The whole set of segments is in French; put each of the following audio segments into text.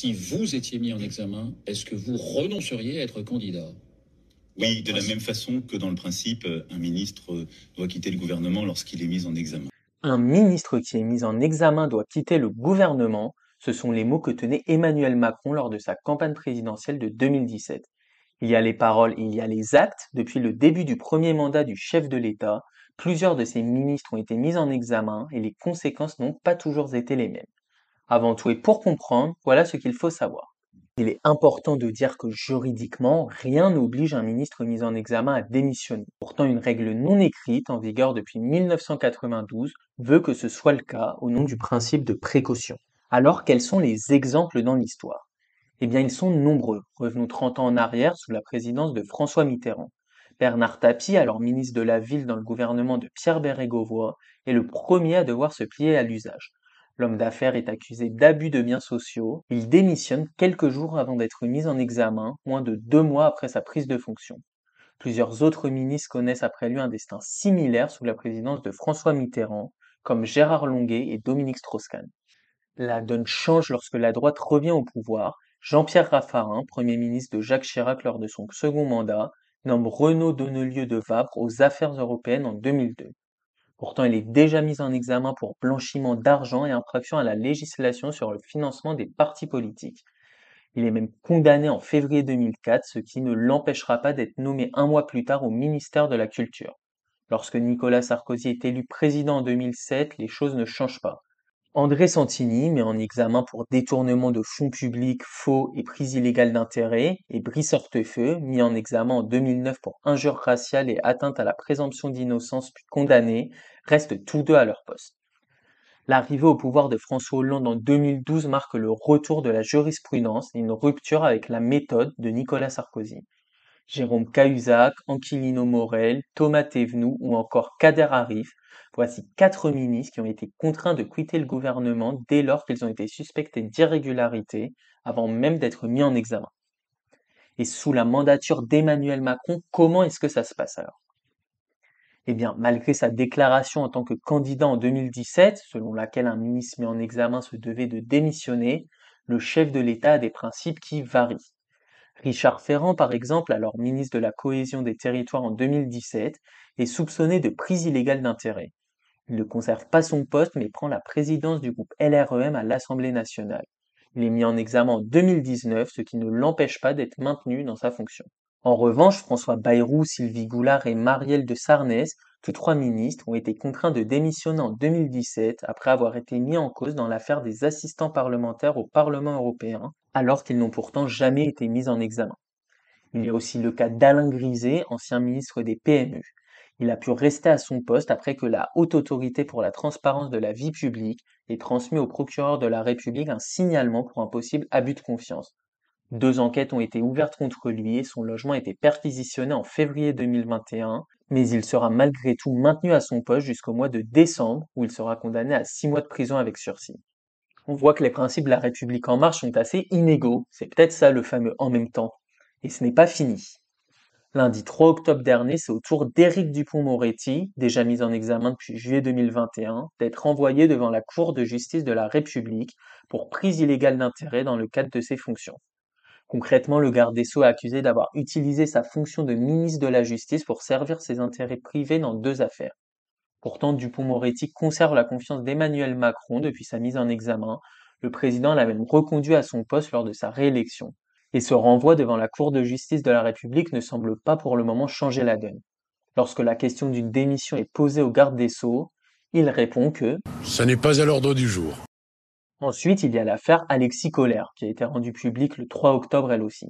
si vous étiez mis en examen, est-ce que vous renonceriez à être candidat? Oui, de la même façon que dans le principe, un ministre doit quitter le gouvernement lorsqu'il est mis en examen. Un ministre qui est mis en examen doit quitter le gouvernement, ce sont les mots que tenait Emmanuel Macron lors de sa campagne présidentielle de 2017. Il y a les paroles et il y a les actes. Depuis le début du premier mandat du chef de l'État, plusieurs de ces ministres ont été mis en examen et les conséquences n'ont pas toujours été les mêmes. Avant tout et pour comprendre, voilà ce qu'il faut savoir. Il est important de dire que juridiquement, rien n'oblige un ministre mis en examen à démissionner. Pourtant, une règle non écrite en vigueur depuis 1992 veut que ce soit le cas au nom du principe de précaution. Alors, quels sont les exemples dans l'histoire? Eh bien, ils sont nombreux. Revenons 30 ans en arrière sous la présidence de François Mitterrand. Bernard Tapie, alors ministre de la Ville dans le gouvernement de Pierre Bérégovoy, est le premier à devoir se plier à l'usage. L'homme d'affaires est accusé d'abus de biens sociaux. Il démissionne quelques jours avant d'être mis en examen, moins de deux mois après sa prise de fonction. Plusieurs autres ministres connaissent après lui un destin similaire sous la présidence de François Mitterrand, comme Gérard Longuet et Dominique Strauss-Kahn. La donne change lorsque la droite revient au pouvoir. Jean-Pierre Raffarin, Premier ministre de Jacques Chirac lors de son second mandat, nomme Renaud Donnelieu de Vabre aux affaires européennes en 2002. Pourtant, il est déjà mis en examen pour blanchiment d'argent et infraction à la législation sur le financement des partis politiques. Il est même condamné en février 2004, ce qui ne l'empêchera pas d'être nommé un mois plus tard au ministère de la Culture. Lorsque Nicolas Sarkozy est élu président en 2007, les choses ne changent pas. André Santini met en examen pour détournement de fonds publics faux et prise illégale d'intérêt, et Brice Hortefeux, mis en examen en 2009 pour injure raciale et atteinte à la présomption d'innocence puis condamné, restent tous deux à leur poste. L'arrivée au pouvoir de François Hollande en 2012 marque le retour de la jurisprudence et une rupture avec la méthode de Nicolas Sarkozy. Jérôme Cahuzac, Anquilino Morel, Thomas Thévenoud ou encore Kader Arif Voici quatre ministres qui ont été contraints de quitter le gouvernement dès lors qu'ils ont été suspectés d'irrégularité avant même d'être mis en examen. Et sous la mandature d'Emmanuel Macron, comment est-ce que ça se passe alors? Eh bien, malgré sa déclaration en tant que candidat en 2017, selon laquelle un ministre mis en examen se devait de démissionner, le chef de l'État a des principes qui varient. Richard Ferrand, par exemple, alors ministre de la Cohésion des Territoires en 2017, est soupçonné de prise illégale d'intérêt. Il ne conserve pas son poste mais prend la présidence du groupe LREM à l'Assemblée nationale. Il est mis en examen en 2019, ce qui ne l'empêche pas d'être maintenu dans sa fonction. En revanche, François Bayrou, Sylvie Goulard et Marielle de Sarnez, tous trois ministres, ont été contraints de démissionner en 2017 après avoir été mis en cause dans l'affaire des assistants parlementaires au Parlement européen, alors qu'ils n'ont pourtant jamais été mis en examen. Il y a aussi le cas d'Alain Griset, ancien ministre des PMU. Il a pu rester à son poste après que la Haute Autorité pour la transparence de la vie publique ait transmis au procureur de la République un signalement pour un possible abus de confiance. Deux enquêtes ont été ouvertes contre lui et son logement a été perquisitionné en février 2021, mais il sera malgré tout maintenu à son poste jusqu'au mois de décembre où il sera condamné à six mois de prison avec sursis. On voit que les principes de la République en marche sont assez inégaux, c'est peut-être ça le fameux en même temps. Et ce n'est pas fini. Lundi 3 octobre dernier, c'est au tour d'Éric Dupont-Moretti, déjà mis en examen depuis juillet 2021, d'être envoyé devant la Cour de justice de la République pour prise illégale d'intérêt dans le cadre de ses fonctions. Concrètement, le garde des Sceaux est accusé d'avoir utilisé sa fonction de ministre de la Justice pour servir ses intérêts privés dans deux affaires. Pourtant, Dupont-Moretti conserve la confiance d'Emmanuel Macron depuis sa mise en examen. Le président l'a même reconduit à son poste lors de sa réélection et ce renvoi devant la Cour de justice de la République ne semble pas pour le moment changer la donne. Lorsque la question d'une démission est posée au garde des Sceaux, il répond que Ça n'est pas à l'ordre du jour. Ensuite, il y a l'affaire Alexis Collère, qui a été rendue publique le 3 octobre elle aussi.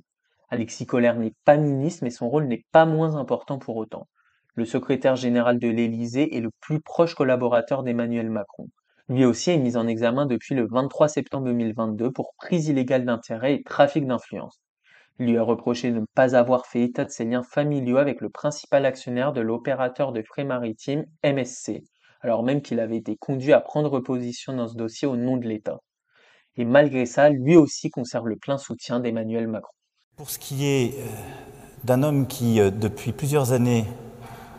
Alexis Collère n'est pas ministre, mais son rôle n'est pas moins important pour autant. Le secrétaire général de l'Élysée est le plus proche collaborateur d'Emmanuel Macron. Lui aussi est mis en examen depuis le 23 septembre 2022 pour prise illégale d'intérêt et trafic d'influence. Il lui a reproché de ne pas avoir fait état de ses liens familiaux avec le principal actionnaire de l'opérateur de frais maritimes MSC, alors même qu'il avait été conduit à prendre position dans ce dossier au nom de l'État. Et malgré ça, lui aussi conserve le plein soutien d'Emmanuel Macron. Pour ce qui est euh, d'un homme qui, euh, depuis plusieurs années,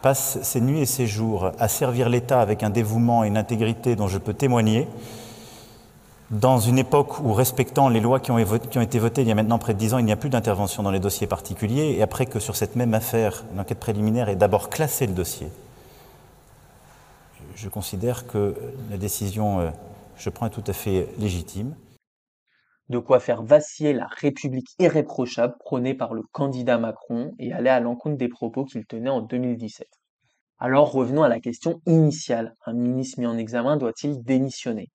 passe ses nuits et ses jours à servir l'État avec un dévouement et une intégrité dont je peux témoigner, dans une époque où, respectant les lois qui ont, qui ont été votées il y a maintenant près de dix ans, il n'y a plus d'intervention dans les dossiers particuliers, et après que sur cette même affaire, l'enquête préliminaire ait d'abord classé le dossier, je considère que la décision que euh, je prends est tout à fait légitime. De quoi faire vaciller la République irréprochable prônée par le candidat Macron et aller à l'encontre des propos qu'il tenait en 2017. Alors revenons à la question initiale. Un ministre mis en examen doit-il démissionner?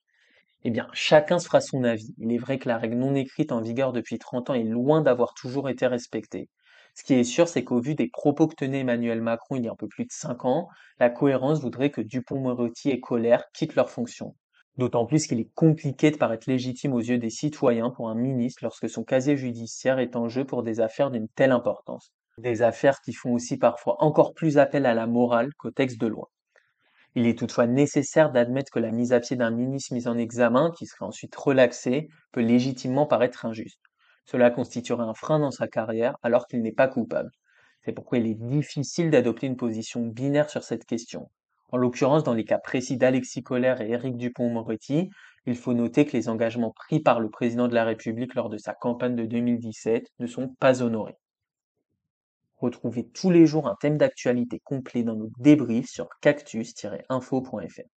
Eh bien, chacun se fera son avis. Il est vrai que la règle non écrite en vigueur depuis 30 ans est loin d'avoir toujours été respectée. Ce qui est sûr, c'est qu'au vu des propos que tenait Emmanuel Macron il y a un peu plus de 5 ans, la cohérence voudrait que Dupont-Moretti et Colère quittent leurs fonctions. D'autant plus qu'il est compliqué de paraître légitime aux yeux des citoyens pour un ministre lorsque son casier judiciaire est en jeu pour des affaires d'une telle importance. Des affaires qui font aussi parfois encore plus appel à la morale qu'au texte de loi. Il est toutefois nécessaire d'admettre que la mise à pied d'un ministre mis en examen, qui serait ensuite relaxé, peut légitimement paraître injuste. Cela constituerait un frein dans sa carrière alors qu'il n'est pas coupable. C'est pourquoi il est difficile d'adopter une position binaire sur cette question. En l'occurrence, dans les cas précis d'Alexis Collère et Éric Dupont-Moretti, il faut noter que les engagements pris par le président de la République lors de sa campagne de 2017 ne sont pas honorés. Retrouvez tous les jours un thème d'actualité complet dans nos débriefs sur cactus-info.fr.